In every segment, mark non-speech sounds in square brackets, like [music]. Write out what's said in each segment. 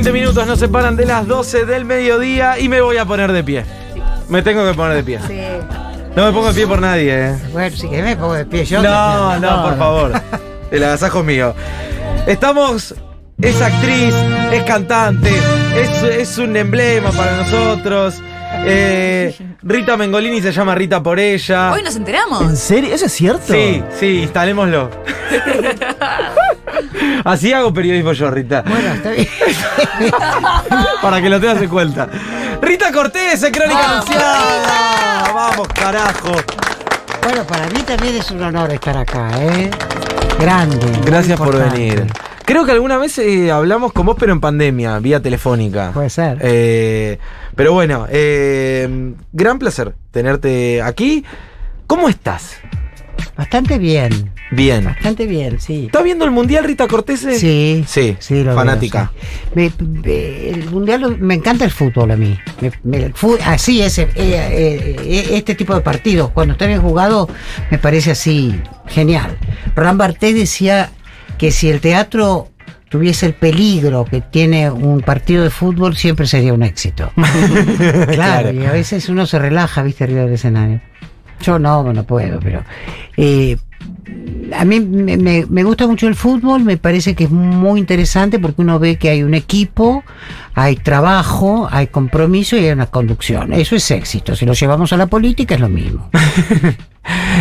20 minutos nos separan de las 12 del mediodía y me voy a poner de pie. Me tengo que poner de pie. Sí. No me pongo de pie por nadie, ¿eh? Bueno, si querés me pongo de pie yo. No, no, por favor. [laughs] El agasajo es mío. Estamos. Es actriz, es cantante, es, es un emblema para nosotros. Eh, Rita Mengolini se llama Rita por ella. Hoy nos enteramos. ¿En serio? ¿Eso es cierto? Sí, sí, instalémoslo. [laughs] Así hago periodismo yo, Rita. Bueno, está bien. [laughs] Para que lo tengas en cuenta. Rita Cortés, en Crónica Vamos, Anunciada. Vamos, carajo. Bueno, para mí también es un honor estar acá, ¿eh? Grande. Gracias por venir. Creo que alguna vez eh, hablamos con vos, pero en pandemia, vía telefónica. Puede ser. Eh, pero bueno, eh, gran placer tenerte aquí. ¿Cómo estás? Bastante bien, Bien. bastante bien, sí. ¿Estás viendo el Mundial, Rita Cortés? Sí, Sí, sí, lo fanática. veo, sí. Me- me- el mundial me encanta el fútbol a mí. Me- así es, eh, eh, eh, este tipo de partidos, cuando está bien jugado, me parece así genial. Roland Barthes decía que si el teatro tuviese el peligro que tiene un partido de fútbol, siempre sería un éxito. [laughs] claro, Claro. y a veces uno se relaja, viste, arriba del escenario. Yo no, no puedo, pero... eh, a mí me, gusta mucho el fútbol, me parece que es muy interesante porque uno ve que hay un equipo, hay trabajo, hay compromiso y hay una conducción. Eso es éxito. Si lo llevamos a la política es lo mismo. [laughs]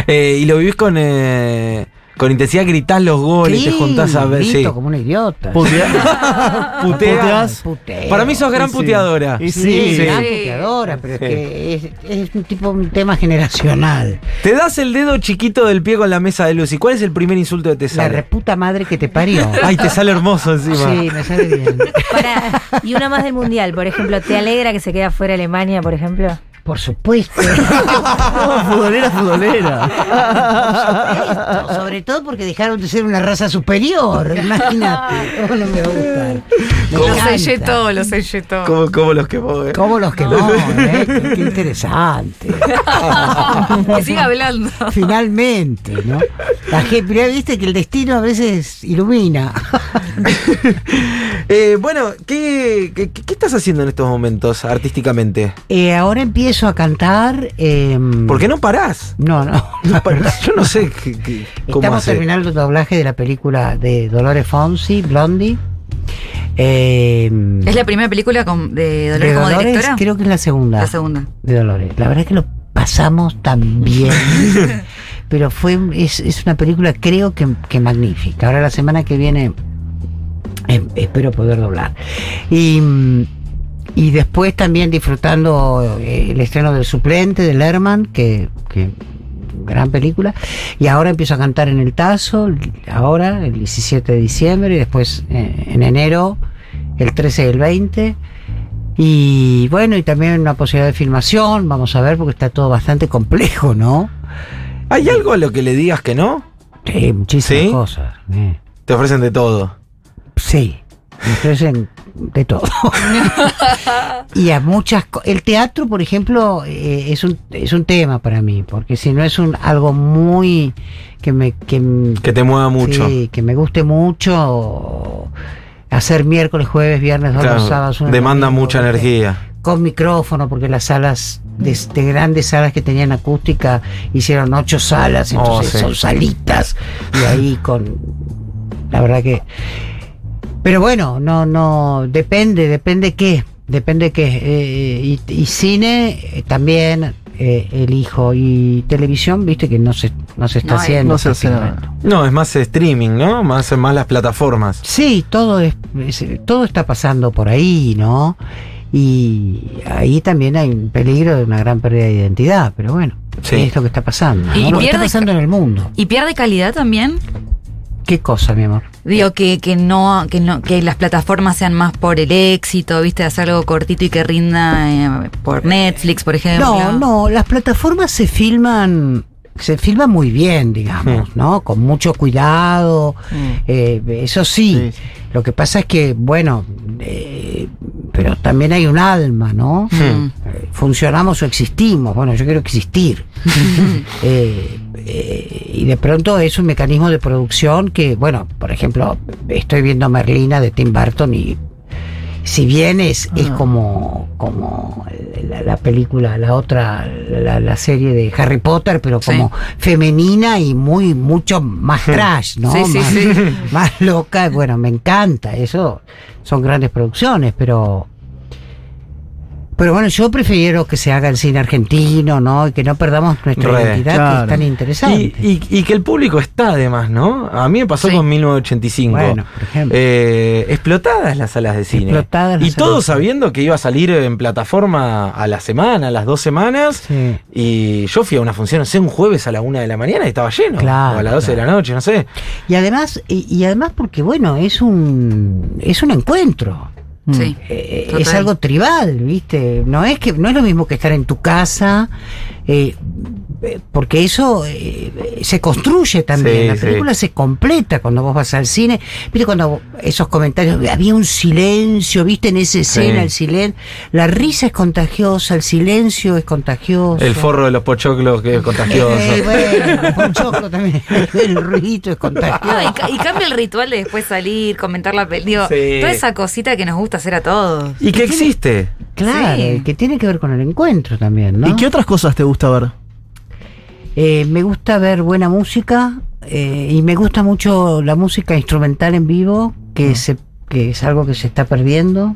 Eh, y lo vivís con, eh, con intensidad, gritás los goles, te Sí, juntás a ver. grito Sí. como un idiota. [laughs] ¿Puteás? Puteo. Para mí sos gran puteadora. Y Sí, sí. Sí. gran puteadora, pero Sí. es que es, es un tipo un tema generacional. Te das el dedo chiquito del pie con la mesa de luz. ¿Y cuál es el primer insulto que te La sale? reputa madre que te parió. [laughs] Ay, te sale hermoso encima. Sí, me sale bien. Para, y una más del mundial, por ejemplo, ¿te alegra que se quede fuera Alemania, por ejemplo? Por supuesto. No, [laughs] futbolera, futbolera. Sobre todo porque dejaron de ser una raza superior. [laughs] Imagínate. ¿Cómo no me va a gustar? Me Lo encanta. sellé todo, lo sellé todo. ¿Cómo, cómo los quemó? eh? ¿Cómo los quemó? [laughs] eh? Qué, qué interesante. Que siga hablando. Finalmente, ¿no? La gente, viste que el destino a veces ilumina. Eh, bueno, ¿qué, qué, qué estás haciendo en estos momentos artísticamente? Eh, ahora empiezo a cantar. eh, ¿Por qué no parás? No, no. No parás. Yo no sé qué- qué- cómo Estamos hace. terminando el doblaje de la película de Dolores Fonsi, Blondie. Eh, ¿Es la primera película con- de Dolores de como Dolores, directora? creo que es la segunda. La segunda. de Dolores. La verdad es que lo pasamos tan bien. [laughs] Pero fue es, es una película creo que, que magnífica. Ahora la semana que viene eh, espero poder doblar. Y, mm, y después también disfrutando eh, el estreno del suplente de Lerman, que, que gran película. Y ahora empiezo a cantar en el Tazo, ahora, el 17 de diciembre, y después eh, en enero, el 13 y el 20. Y bueno, y también una posibilidad de filmación, vamos a ver, porque está todo bastante complejo, ¿no? ¿Hay algo a lo que le digas que no? Sí, muchísimas ¿Sí? cosas. eh. Te ofrecen de todo. Sí, me ofrecen de todo. [laughs] y a muchas El teatro, por ejemplo, eh, es, un, es un tema para mí, porque si no es un algo muy. que me. que, Que te mueva mucho. Sí, que me guste mucho. Hacer miércoles, jueves, viernes, Claro, sábados, sábados. lunes, demanda domingo, mucha energía. con micrófono, porque las salas, de, de grandes salas que tenían acústica, hicieron ocho salas, Oh, entonces sí. son salitas, y ahí con. La verdad que. Pero bueno, no, no, depende, depende qué, depende qué. eh, y, y cine eh, también eh, elijo, y televisión, viste que no se, no se está No haciendo. No se hace nada. prácticamente. No, es más streaming, ¿no? Más, más las plataformas. Sí, todo es, es- todo está pasando por ahí, ¿no? Y ahí también hay un peligro de una gran pérdida de identidad, pero bueno, Sí. es lo que está pasando. ¿no? Y Lo que está pasando en el mundo. ¿Y pierde calidad también? ¿Qué cosa, mi amor? Digo que, que no, que no, que las plataformas sean más por el éxito, viste, hacer algo cortito y que rinda eh, por Netflix, por ejemplo. No, no, las plataformas se filman, se filman muy bien, digamos, ¿no? Con mucho cuidado, Mm. eh, eso sí. Sí. Lo que pasa es que, bueno, eh, pero también hay un alma, ¿no? Mm. Eh, Funcionamos o existimos. Bueno, yo quiero existir. [laughs] Eh, eh, y de pronto es un mecanismo de producción que, bueno, por ejemplo, estoy viendo Merlina de Tim Burton y, si bien es, es como, como la, la película, la otra, la, la serie de Harry Potter, pero Sí. como femenina y muy, mucho más trash, ¿no? Sí, sí, más, sí. [laughs] más loca. Bueno, me encanta. Eso son grandes producciones, pero. Pero bueno, yo prefiero que se haga el cine argentino, ¿no? Y que no perdamos nuestra Re, identidad, que claro. es tan interesante. Y, y- y que el público está además, ¿no? A mí me pasó Sí. con 1985. Bueno, por ejemplo. Eh, explotadas las salas de cine. Explotadas las y todos sabiendo que iba a salir en plataforma a la semana, a las dos semanas. Sí. Y yo fui a una función, no sé, un jueves a la una de la mañana y estaba lleno. Claro, o a las 12 de la noche, no sé. Y además, y, y además porque bueno, es un es un encuentro. Sí. Eh, Total. es algo tribal, ¿viste? No es que no es lo mismo que estar en tu casa, eh, eh, porque eso eh, se construye también. Sí, la sí. película se completa cuando vos vas al cine. Viste cuando esos comentarios, había un silencio, viste en esa escena Sí. el silencio. La risa es contagiosa, el silencio es contagioso. El forro de los pochoclos que es contagioso. Eh, bueno, el pochoclo también. [laughs] El ruidito es contagioso. No, y, ca- y cambia el ritual de después salir, comentar la película. Sí. Toda esa cosita que nos gusta hacer a todos. y que existe. Claro, que tiene que ver con el encuentro también, ¿no? ¿Y qué otras cosas te gusta ver? Eh, me gusta ver buena música eh, y me gusta mucho la música instrumental en vivo, que, se, que es algo que se está perdiendo.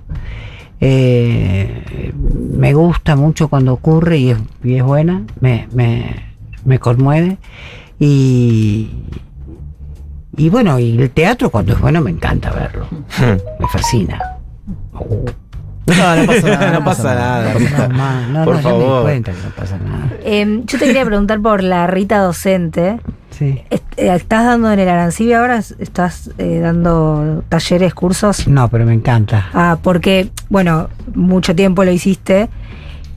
Eh, me gusta mucho cuando ocurre y es, y es buena, me, me, me conmueve. Y, y bueno, y el teatro cuando es bueno me encanta verlo, me fascina. Uh, No, no pasa [laughs] nada. No pasa nada. no, Por no, ya me di favor. cuenta que no pasa nada. Yo te quería preguntar por la Rita docente. Sí. Eh, ¿Estás dando en el Arancibia ahora? ¿Estás eh, dando talleres, cursos? No, pero me encanta. Ah, porque, bueno, mucho tiempo lo hiciste.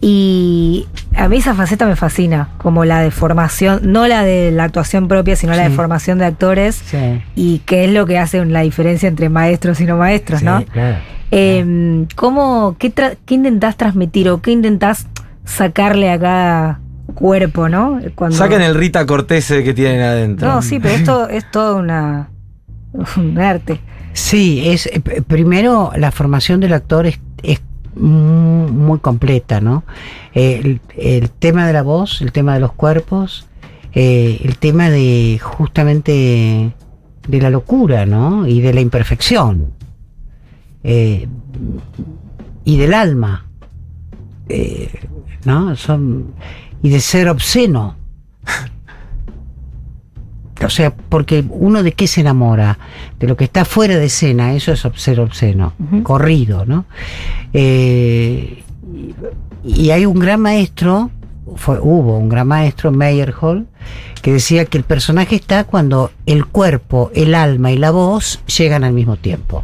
Y a mí esa faceta me fascina, como la de formación, no la de la actuación propia, sino la de formación de actores. Sí. Y qué es lo que hace la diferencia entre maestros y no maestros, ¿no? Claro. Em, ¿cómo, qué, tra- qué intentás transmitir o qué intentás sacarle a cada cuerpo, no? Cuando- Saquen el Rita Cortese que tienen adentro. No, sí, pero esto [laughs] es todo una, un arte. Sí, es eh, primero la formación del actor es, es mu- muy completa, ¿no? Eh, el, el tema de la voz, el tema de los cuerpos, eh, el tema de justamente de la locura, ¿no? Y de la imperfección. Eh, y del alma. Eh, ¿No? Son. Y de ser obsceno. [laughs] O sea, porque uno de qué se enamora? De lo que está fuera de escena, eso es ser obsceno, corrido, ¿no? Eh, y, y hay un gran maestro, fue, hubo un gran maestro, Meyerhold, que decía que el personaje está cuando el cuerpo, el alma y la voz llegan al mismo tiempo.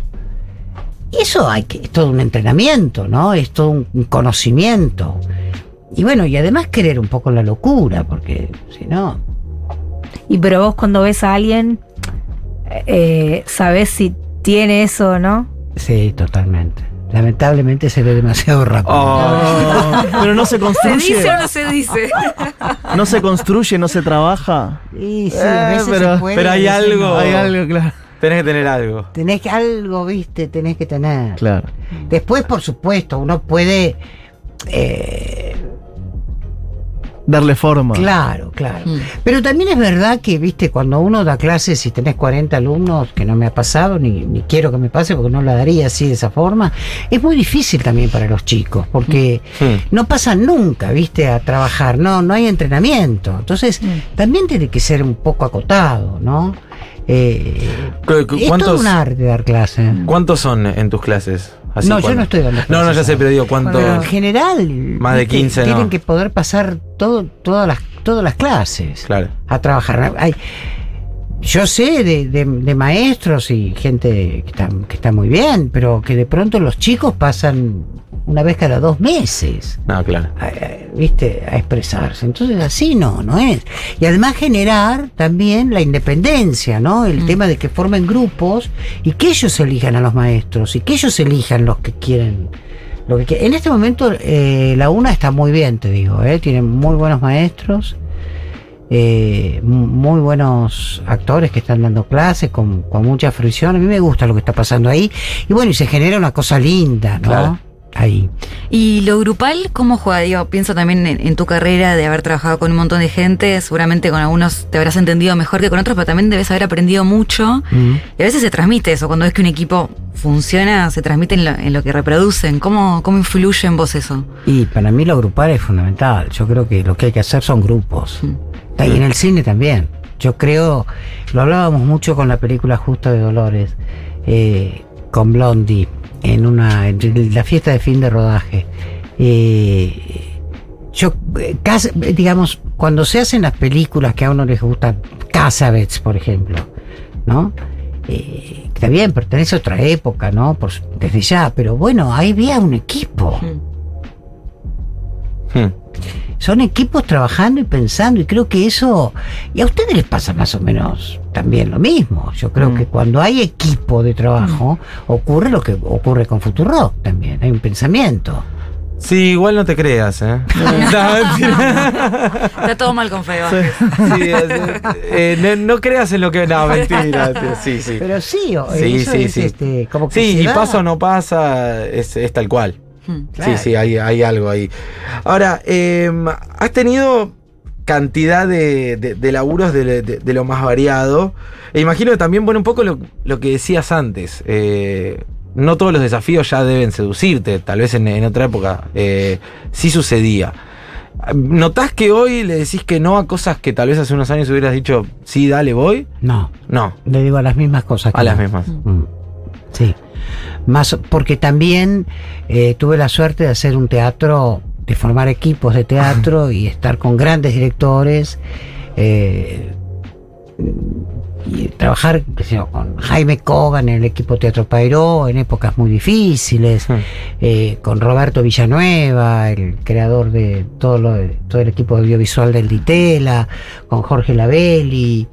Y eso hay que, es todo un entrenamiento, ¿no? Es todo un, un conocimiento. Y bueno, y además querer un poco la locura, porque si no, Y pero vos cuando ves a alguien, eh, sabés si tiene eso o no. Sí, totalmente. Lamentablemente se ve demasiado rápido. Oh. [laughs] Pero no se ¿Se construye. dice o no se dice? No se construye, no se trabaja. Y sí, Eh, a veces pero- se puede, pero hay algo- no. Hay algo, claro. Tenés que tener algo. Tenés que, algo, viste, tenés que tener. Claro. Después, por supuesto, uno puede. eh, Darle forma. claro, claro. Mm. Pero también es verdad que, viste, cuando uno da clases y tenés 40 alumnos, que no me ha pasado, ni, ni quiero que me pase porque no la daría así de esa forma, es muy difícil también para los chicos, porque Hmm. no pasan nunca, viste, a trabajar, no, no hay entrenamiento. Entonces, también tiene que ser un poco acotado, ¿no? Eh, ¿Cu- cu- es todo ¿Cuántos, un arte dar clase. ¿Cuántos son en tus clases? Así, No, yo ¿cuántos? no estoy dando No, no, clases ya sé, pero digo, ¿cuántos? Pero en general, Más de viste, 15 tienen no. que poder pasar todo, todas las todas las clases Claro. a trabajar. Hay, yo sé de, de- de maestros y gente que está, que está muy bien, pero que de pronto los chicos pasan una vez cada dos meses. No, claro. a- a- viste, a expresarse. Entonces así no, no es. Y además generar también la independencia, ¿no? El tema de que formen grupos y que ellos elijan a los maestros y que ellos elijan los que quieren. Lo que qui- en este momento eh, la UNA está muy bien, te digo, ¿eh? tienen muy buenos maestros. eh, mu- muy buenos actores que están dando clases con, con mucha fruición. A mí me gusta lo que está pasando ahí. Y bueno, y se genera una cosa linda, ¿no? Claro. Ahí. ¿Y lo grupal cómo juega? Digo, pienso también en, en tu carrera de haber trabajado con un montón de gente, seguramente con algunos te habrás entendido mejor que con otros, pero también debes haber aprendido mucho. Mm. Y a veces se transmite eso, cuando ves que un equipo funciona, se transmite en lo, en lo que reproducen. ¿Cómo, ¿Cómo influye en vos eso? Y para mí lo grupal es fundamental. Yo creo que lo que hay que hacer son grupos. Mm. Y en el cine también. Yo creo, lo hablábamos mucho con la película Justa de Dolores, eh, con Blondie, en una en la fiesta de fin de rodaje. Eh, yo, eh, cas- digamos, cuando se hacen las películas que a uno les gustan, Casabets, por ejemplo, ¿no? Eh, está bien, pertenece a otra época, ¿no? Por, su- desde ya, pero bueno, ahí había un equipo. Hmm. Son equipos trabajando y pensando, y creo que eso. Y a ustedes les pasa más o menos también lo mismo. Yo creo Mm. que cuando hay equipo de trabajo, ocurre lo que ocurre con Futurock también. Hay un pensamiento. Sí, igual no te creas, ¿eh? [laughs] Está todo mal con Fede Vázquez. Sí, es- eh, no, no creas en lo que. No, mentira. Sí, sí. Pero sí, o- Sí, eso sí, es, sí. este, como que Sí, y da. pasa o no pasa, es, es tal cual. Hmm. Claro. Sí, sí, hay, hay algo ahí. Ahora, eh, has tenido cantidad de, de- de laburos de, de- de lo más variado. E imagino que también, bueno, un poco lo, lo que decías antes. eh, no todos los desafíos ya deben seducirte, tal vez en, en otra época eh, sí sucedía. ¿Notás que hoy le decís que no a cosas que tal vez hace unos años hubieras dicho, sí, dale, voy? No, No, le digo a las mismas cosas. que a las mismas. Mm. Sí. Más porque también eh, tuve la suerte de hacer un teatro, de formar equipos de teatro y estar con grandes directores. eh, y trabajar qué sé yo, con Jaime Cogan en el equipo Teatro Pairó en épocas muy difíciles, Hmm. eh, con Roberto Villanueva, el creador de todo, lo, todo el equipo audiovisual del Ditela, con Jorge Labelli,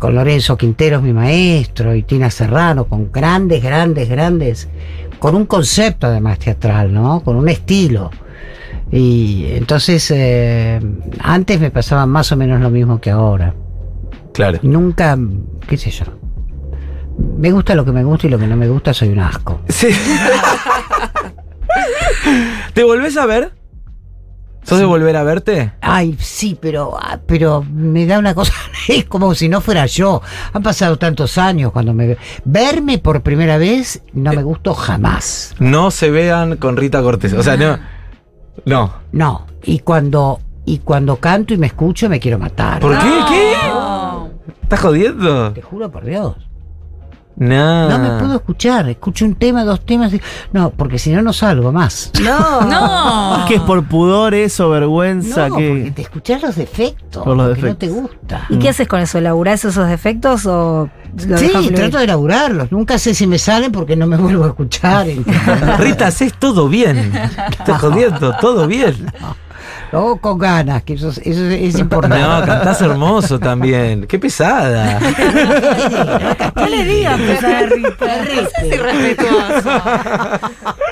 con Lorenzo Quinteros, mi maestro, y Tina Serrano, con grandes, grandes, grandes, con un concepto además teatral, ¿no? Con un estilo. Y entonces, eh, antes me pasaba más o menos lo mismo que ahora. Claro. Nunca, qué sé yo. Me gusta lo que me gusta y lo que no me gusta soy un asco. Sí. [laughs] ¿Te volvés a ver? ¿Sos de volver a verte? Ay, sí, pero, ah, pero me da una cosa, [laughs] es como si no fuera yo. Han pasado tantos años cuando me... Verme por primera vez no me gustó jamás. No se vean con Rita Cortés. O sea, no. No. No. Y cuando, y cuando canto y me escucho me quiero matar. ¿Por qué? ¿Qué? ¿Estás jodiendo? Te juro por Dios. No. No me puedo escuchar. Escucho un tema, dos temas. y- No, porque si no, no salgo más. No. [laughs] No. Que es por pudor eso, vergüenza, No, porque que... te escuchas los defectos. Por los porque defectos. no te gusta. ¿Y qué haces con eso? ¿Laburás esos defectos o Sí, trato de elaborarlos. Nunca sé si me salen porque no me vuelvo a escuchar. [laughs] Rita, haces todo bien. [laughs] Estás jodiendo, todo bien. [laughs] Hago con ganas, que eso, es- eso es, es importante. No, cantás hermoso también. Qué pesada. [laughs] No le digas pues a Rita. Es irrespetuoso. [laughs]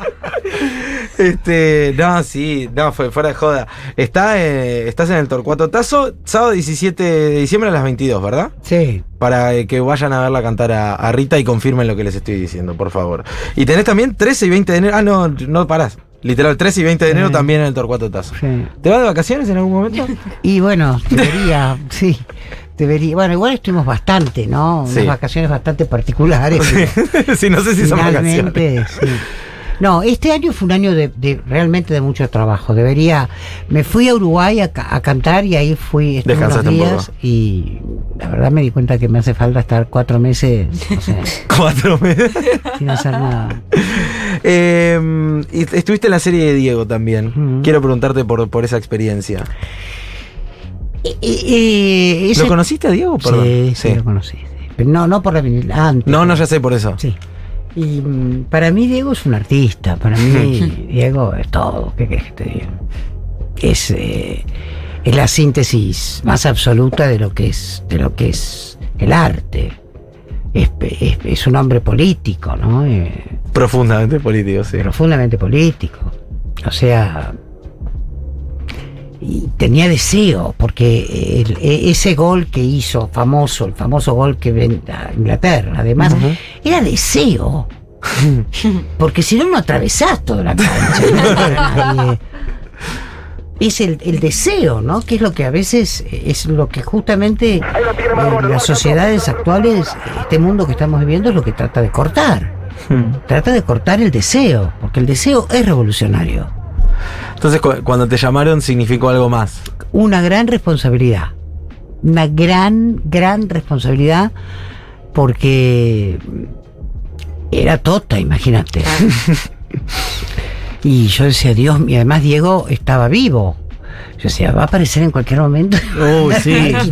Este, no, sí, no, fue fuera de joda. Está, eh, estás en el Torcuato Tazo, sábado 17 de diciembre a las 22, ¿verdad? Sí. Para eh, que vayan a verla cantar a, a Rita y confirmen lo que les estoy diciendo, por favor. Y tenés también 13 y 20 de enero. Ah, no, no parás. Literal, 13 y 20 de enero Sí. también en el Torcuato Tazo. sí. ¿Te vas de vacaciones en algún momento? [laughs] Y bueno, debería, [laughs] sí. Debería. Bueno, igual estuvimos bastante, ¿no? Unas Sí. vacaciones bastante particulares. [laughs] sí, no sé si son vacaciones. Sí. No, este año fue un año de, de- realmente de mucho trabajo. Debería. Me fui a Uruguay a, ca- a cantar y ahí fui estuve unos días y la verdad me di cuenta que me hace falta estar cuatro meses [laughs] Cuatro meses. sin hacer nada. [laughs] Eh, y estuviste en la serie de Diego también. Quiero preguntarte por, por esa experiencia. Y- y- y ese- ¿Lo conociste a Diego? Perdón. Sí, sí, lo conocí. sí. Pero no, no por la vinil, antes. No, no, ya sé por eso. Sí. Y mm, para mí Diego es un artista, para mí [laughs] Diego es todo, ¿qué querés que te diga? Es, eh, es la síntesis más absoluta de lo que es, de lo que es el arte. Es, es- es un hombre político, ¿no? Eh, Profundamente político, sí. profundamente político. O sea, y tenía deseo, porque el- e- ese gol que hizo famoso, el famoso gol que ven a Inglaterra, además, era deseo. [laughs] Porque si no, no atravesás toda la cancha. no. [laughs] Es el, el deseo, ¿no? Que es lo que a veces es lo que justamente eh, las sociedades actuales, este mundo que estamos viviendo, es lo que trata de cortar. Trata de cortar el deseo, porque el deseo es revolucionario. Entonces, cu- cuando te llamaron, significó algo más. una gran responsabilidad. Una gran, gran responsabilidad porque era tota, imagínate. [laughs] y yo decía, Dios mío, además Diego estaba vivo. Yo decía, va a aparecer en cualquier momento. Uy, sí. [laughs]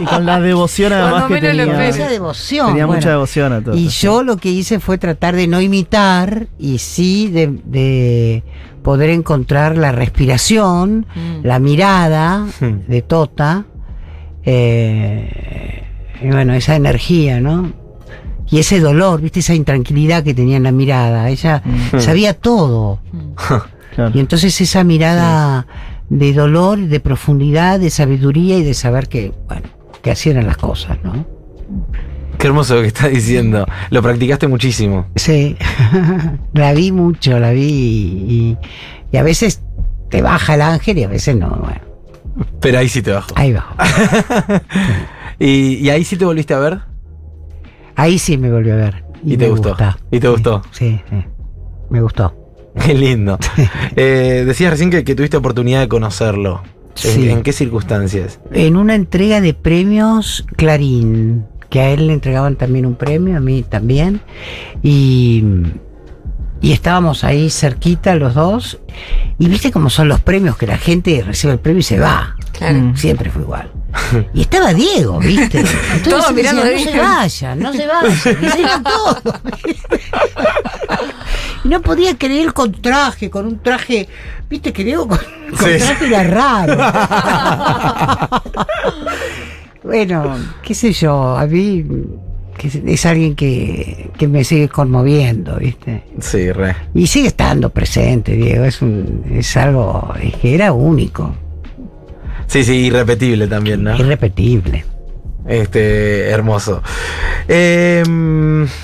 Y con la devoción además Cuando que menos lo tenía. esperes. Mucha devoción. Tenía bueno. mucha devoción a todo. Y yo lo que hice fue tratar de no imitar y sí de, de poder encontrar la respiración, Mm. la mirada Hmm. de Tota, eh, y bueno, esa energía, ¿no? Y ese dolor, ¿viste? Esa intranquilidad que tenía en la mirada. Ella Hmm. sabía todo. [laughs] Claro. Y entonces esa mirada de dolor, de profundidad, de sabiduría y de saber que, bueno, que así eran las cosas, ¿no? Qué hermoso lo que estás diciendo. Lo practicaste muchísimo. Sí, [laughs] la vi mucho, la vi y, y a veces te baja el ángel y a veces no. Bueno, Pero ahí sí te bajó. ahí va. [laughs] ¿Y, y ahí sí te volviste a ver? Ahí sí me volvió a ver. ¿Y te gustó? gusta. ¿Y te Sí, gustó? Sí, sí. Me gustó. [laughs] Qué lindo. Eh, decías recién que, que tuviste oportunidad de conocerlo. ¿En, Sí. en qué circunstancias? En una entrega de premios Clarín, que a él le entregaban también un premio, a mí también. Y, y estábamos ahí cerquita los dos. Y viste cómo son los premios, que la gente recibe el premio y se va. Claro. Mm. Siempre fue igual. [laughs] Y estaba Diego, ¿viste? [laughs] Entonces Todos mirando decía, no se Diego". vayan, no se vayan. Y todos. [laughs] Y no podía creer con traje, con un traje, viste que Diego con, con Sí. traje era raro. Bueno, qué sé yo, a mí que es- alguien que, que me sigue conmoviendo, ¿viste? Sí, re. Y sigue estando presente, Diego, es, un, es algo es que era único, Sí, sí, irrepetible también, ¿no? irrepetible. Este, hermoso. Eh,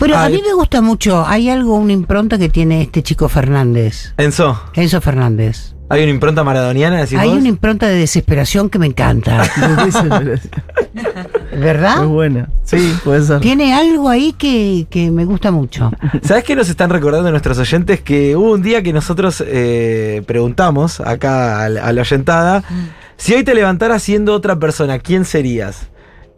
Pero a mí me gusta mucho, hay algo, una impronta que tiene este chico Fernández, Enzo, Enzo Fernández. ¿Hay una impronta maradoniana? decís Hay vos? una impronta de desesperación que me encanta, [laughs] es ¿verdad? buena. Sí, puede ser. Tiene algo ahí que, que me gusta mucho. ¿Sabes qué nos están recordando nuestros oyentes? Que hubo un día que nosotros eh, preguntamos acá a la, a la oyentada si hoy te levantaras siendo otra persona, ¿quién serías?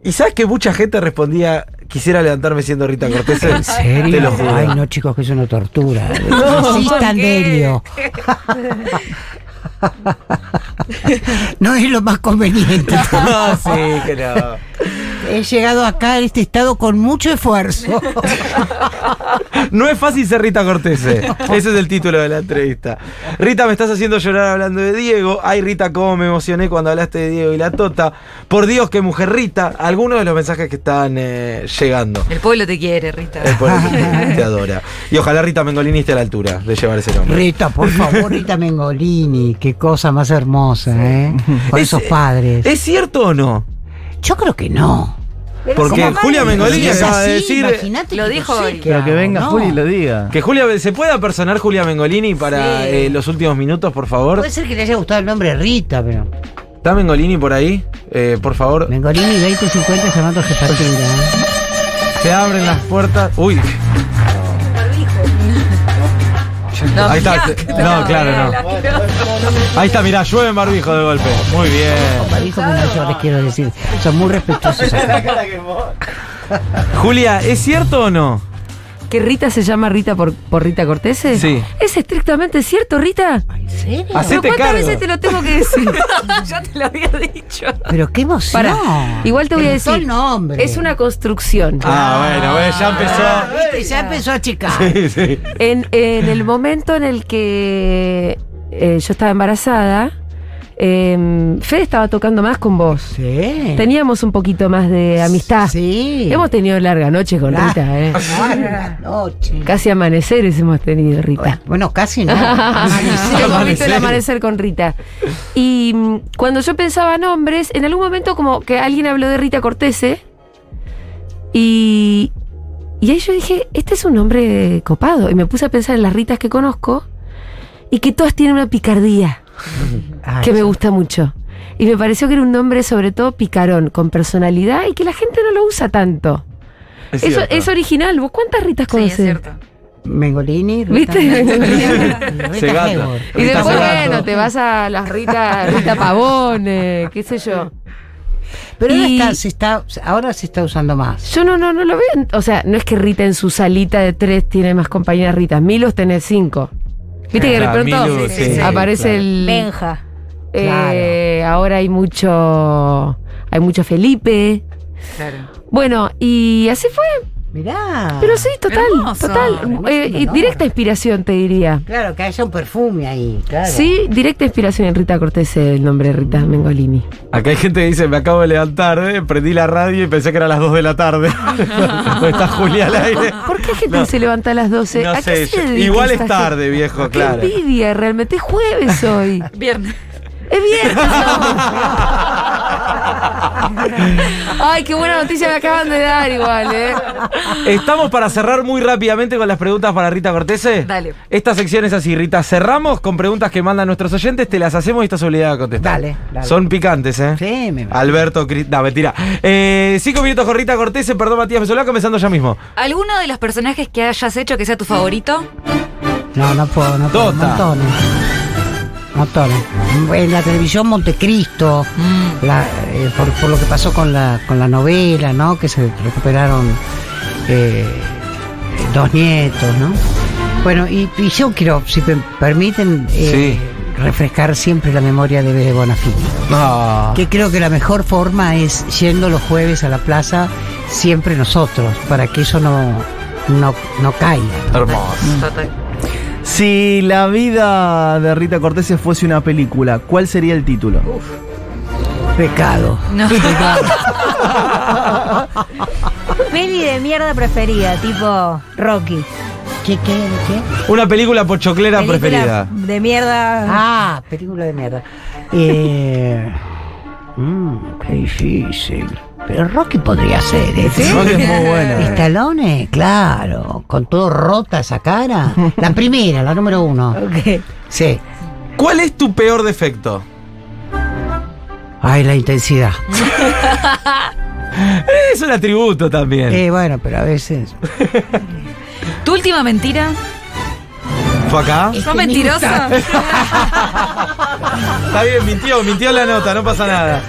Y sabes que mucha gente respondía, quisiera levantarme siendo Rita Cortés. ¿En serio? Te lo juro. Ay, no, chicos, que es una tortura. [laughs] No, Insistan, ¿por qué? Delio. [laughs] [laughs] No es lo más conveniente. [laughs] No, sí, que no. He llegado acá en este estado con mucho esfuerzo. [laughs] No es fácil ser Rita Cortés. eh. Ese es el título de la entrevista. Rita, me estás haciendo llorar hablando de Diego. Ay, Rita, cómo me emocioné cuando hablaste de Diego y la Tota. Por Dios, qué mujer Rita. Algunos de los mensajes que están eh, llegando. El pueblo te quiere, Rita. El pueblo te, [laughs] te adora. Y ojalá Rita Mengolini esté a la altura de llevar ese nombre. Rita, por favor, [laughs] Rita Mengolini. Qué cosa más hermosa, ¿eh? Con Es- esos padres. ¿Es cierto o no? Yo creo que no. Porque ¿Cómo Julia? Mengolini acaba de decir imagínate Lo que dijo hoy. Pero que venga ¿no? Juli y lo diga. que Julia se puede apersonar Julia Mengolini para Sí. eh, los últimos minutos, por favor. Puede ser que le haya gustado el nombre Rita, pero. ¿Está Mengolini por ahí? Eh, por favor. Mengolini 2050 llamando jefatura. ¿eh? Se abren las puertas. Uy. No, Ahí está. No, claro, no. Ahí está, mirá, llueve en barbijo de golpe. Muy bien. Yo les quiero decir. Son muy respetuosos. Julia, ¿es cierto o no? ¿Que Rita se llama Rita por, por Rita Cortese? Sí. ¿Es estrictamente cierto, Rita? ¿En serio? Hacete ¿Pero cuántas cargo. veces te lo tengo que decir? [laughs] ya te lo había dicho. Pero qué emoción. Igual te voy a decir. el nombre. Es una construcción. Ah, bueno, bueno, ya empezó. Viste, ya empezó a checar. Sí, sí. En, en el momento en el que eh, yo estaba embarazada, eh, Fede estaba tocando más con vos. Sí. Teníamos un poquito más de amistad. Sí. Hemos tenido larga noche con. Rita, ¿eh? Larga noche. Casi amaneceres hemos tenido, Rita. Bueno, casi no. [laughs] Hemos visto el amanecer con Rita. Y mm, cuando yo pensaba nombres, en algún momento como que alguien habló de Rita Cortese y, y ahí yo dije, este es un nombre copado. Y me puse a pensar en las Ritas que conozco y que todas tienen una picardía Ay, que me gusta mucho. Y me pareció que era un nombre sobre todo picarón, con personalidad y que la gente no lo usa tanto. Es Eso es original. ¿Vos cuántas Ritas Sí, es conoces? cierto. Mengolini. ¿Viste? [laughs] Rita Segato. Hayworth. Y después, Segato. bueno, te vas a las Rita, Rita Pavón, eh, qué sé yo. Pero ahora, Y- está, se está, ahora se está usando más. Yo no, no, no lo veo. O sea, no es que Rita en su salita de tres tiene más compañeras Ritas. Milos tenés cinco. Viste que de pronto sí, sí, sí, aparece claro. el. Benja. eh, Ahora hay mucho. Hay mucho Felipe. Claro. Bueno, y así fue. Mirá. Pero sí, total. Hermoso. Total. Hermoso Eh, y nombre. directa inspiración, te diría. Claro, que haya un perfume ahí, claro. Sí, directa inspiración en Rita Cortés, el nombre de Rita Mengolini. Acá hay gente que dice, me acabo de levantar, eh, prendí la radio y pensé que era las 2 de la tarde. No [laughs] está Julia al aire. ¿Por qué gente No. se levanta a las 12? No ¿A qué sé, se yo- dedica igual es tarde, gente? viejo, Qué claro. envidia, realmente es jueves hoy. [laughs] Viernes. Es viernes. [laughs] Ay, qué buena noticia me acaban de dar igual, ¿eh? Estamos para cerrar muy rápidamente con las preguntas para Rita Cortese. Dale. Esta sección es así, Rita. Cerramos con preguntas que mandan nuestros oyentes, te las hacemos y estás obligada a contestar. Dale, dale. Son picantes, ¿eh? Sí, me Alberto, Cris- no, mentira. Eh, cinco minutos con Rita Cortese, perdón Matías Mesolá, comenzando ya mismo. ¿Alguno de los personajes que hayas hecho que sea tu favorito? No, no puedo, no puedo. Tota. Montones. Montones. En la televisión Montecristo, Mm. la, eh, por, por lo que pasó con la, con la novela, ¿no? Que se recuperaron eh, dos nietos, ¿no? Bueno, y, y yo quiero, si me permiten, eh, refrescar siempre la memoria de Bebe Bonafini. No. Que creo que la mejor forma es yendo los jueves a la plaza, siempre nosotros, para que eso no, no, no caiga. Hermoso. Si la vida de Rita Cortese fuese una película, ¿cuál sería el título? Pecado. No. [laughs] Peli de mierda preferida, tipo Rocky. ¿Qué, qué, qué? Una película pochoclera Película preferida. De mierda. Ah, película de mierda. Eh, mm, qué difícil. Pero Rocky podría ser, ¿eh? Rocky es muy buena. Stallone, claro, con todo rota esa cara. La primera, la número uno. Ok. Sí. ¿Cuál es tu peor defecto? Ay, la intensidad. [laughs] Es un atributo también. Eh, bueno, pero a veces. [laughs] ¿Tu última mentira? ¿Fue acá? ¿Sos mentirosa? [laughs] Está bien, mintió, mintió la nota, no pasa nada.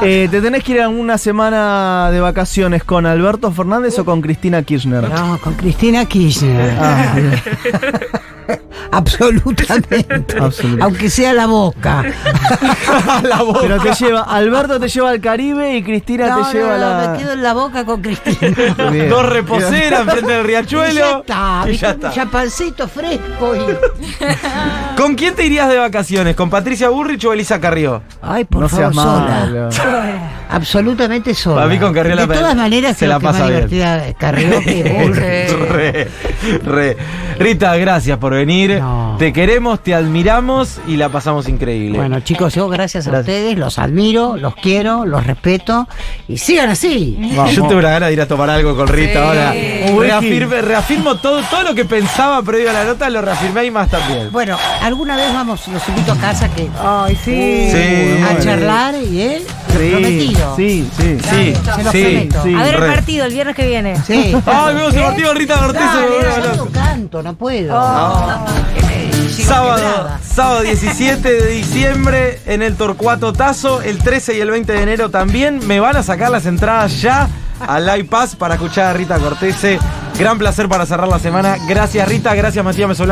Eh, ¿Te tenés que ir a una semana de vacaciones con Alberto Fernández o con Cristina Kirchner? No, con Cristina Kirchner. Ah. [laughs] [laughs] Absolutamente. Absolutamente. Aunque sea la boca. [laughs] la. Pero te lleva, Alberto te lleva al Caribe y Cristina No, te lleva no, a la. me quedo en la boca con Cristina. [laughs] Dos reposeras enfrente del Y riachuelo. ya está, Y ya un está. chapancito fresco y... ¿Con quién te irías de vacaciones? ¿Con Patricia Burrich o Elisa Carrió? Ay, por No favor, sola. malo. Absolutamente sola. A mí con Carrió De la- todas maneras, se creo la que es más pasa bien. divertida Carrió que Bullrich. re, re. Rita, gracias por venir. No. Te queremos, te admiramos y la pasamos increíble. Bueno, chicos, yo gracias a ustedes, los admiro, los quiero, los respeto y sigan así. Vamos. Yo tengo una gana de ir a tomar algo con Rita Sí. ahora. Reafirme- reafirmo todo, todo lo que pensaba previo a la nota, lo reafirmé y más también. Bueno, alguna vez vamos, los invito a casa que Ay, sí. Sí. a charlar y él, prometido. Sí, sí. Sí, se lo sí. prometo. sí. A ver el re. partido el viernes que viene. Sí. [laughs] Ay, vemos el partido de Rita. Dale, loco. no canto, no puedo. Sábado, sábado 17 de diciembre en el Torcuato Tazo, el 13 y el 20 de enero también. Me van a sacar las entradas ya al Live Pass para escuchar a Rita Cortese. Gran placer para cerrar la semana. Gracias Rita, gracias Matías Mesolá.